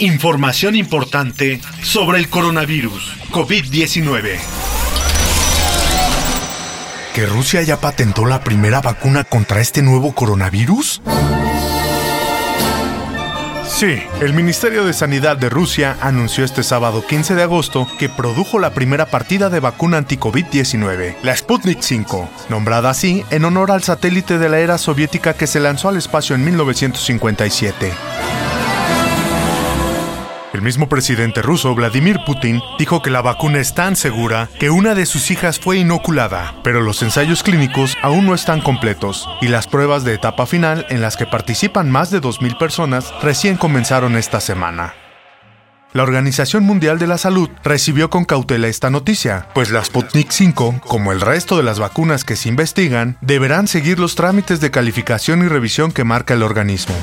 Información importante sobre el coronavirus COVID-19. ¿Que Rusia ya patentó la primera vacuna contra este nuevo coronavirus? Sí, el Ministerio de Sanidad de Rusia anunció este sábado 15 de agosto que produjo la primera partida de vacuna anti-COVID-19, la Sputnik 5, nombrada así en honor al satélite de la era soviética que se lanzó al espacio en 1957. El mismo presidente ruso, Vladimir Putin, dijo que la vacuna es tan segura que una de sus hijas fue inoculada, pero los ensayos clínicos aún no están completos y las pruebas de etapa final en las que participan más de 2.000 personas recién comenzaron esta semana. La Organización Mundial de la Salud recibió con cautela esta noticia, pues la Sputnik 5, como el resto de las vacunas que se investigan, deberán seguir los trámites de calificación y revisión que marca el organismo.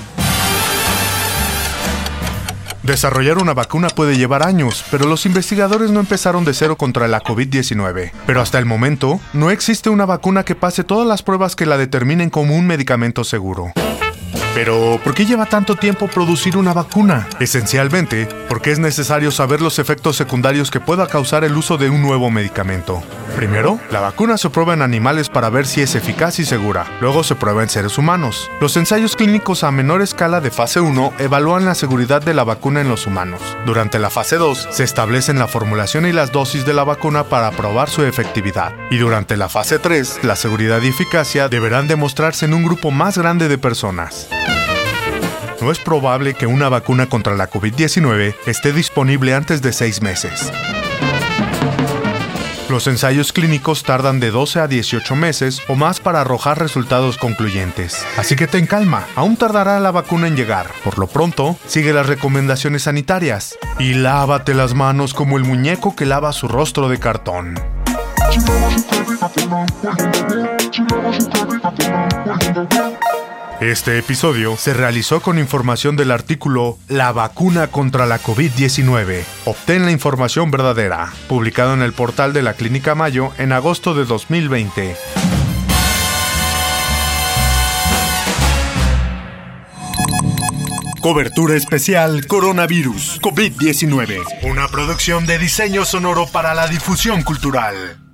Desarrollar una vacuna puede llevar años, pero los investigadores no empezaron de cero contra la COVID-19. Pero hasta el momento, no existe una vacuna que pase todas las pruebas que la determinen como un medicamento seguro. Pero, ¿por qué lleva tanto tiempo producir una vacuna? Esencialmente, porque es necesario saber los efectos secundarios que pueda causar el uso de un nuevo medicamento. Primero, la vacuna se prueba en animales para ver si es eficaz y segura. Luego se prueba en seres humanos. Los ensayos clínicos a menor escala de fase 1 evalúan la seguridad de la vacuna en los humanos. Durante la fase 2, se establecen la formulación y las dosis de la vacuna para probar su efectividad. Y durante la fase 3, la seguridad y eficacia deberán demostrarse en un grupo más grande de personas. No es probable que una vacuna contra la COVID-19 esté disponible antes de seis meses. Los ensayos clínicos tardan de 12 a 18 meses o más para arrojar resultados concluyentes. Así que ten calma, aún tardará la vacuna en llegar. Por lo pronto, sigue las recomendaciones sanitarias y lávate las manos como el muñeco que lava su rostro de cartón. Este episodio se realizó con información del artículo La vacuna contra la COVID-19. Obtén la información verdadera, publicado en el portal de la Clínica Mayo en agosto de 2020. Cobertura especial Coronavirus COVID-19. Una producción de diseño sonoro para la difusión cultural.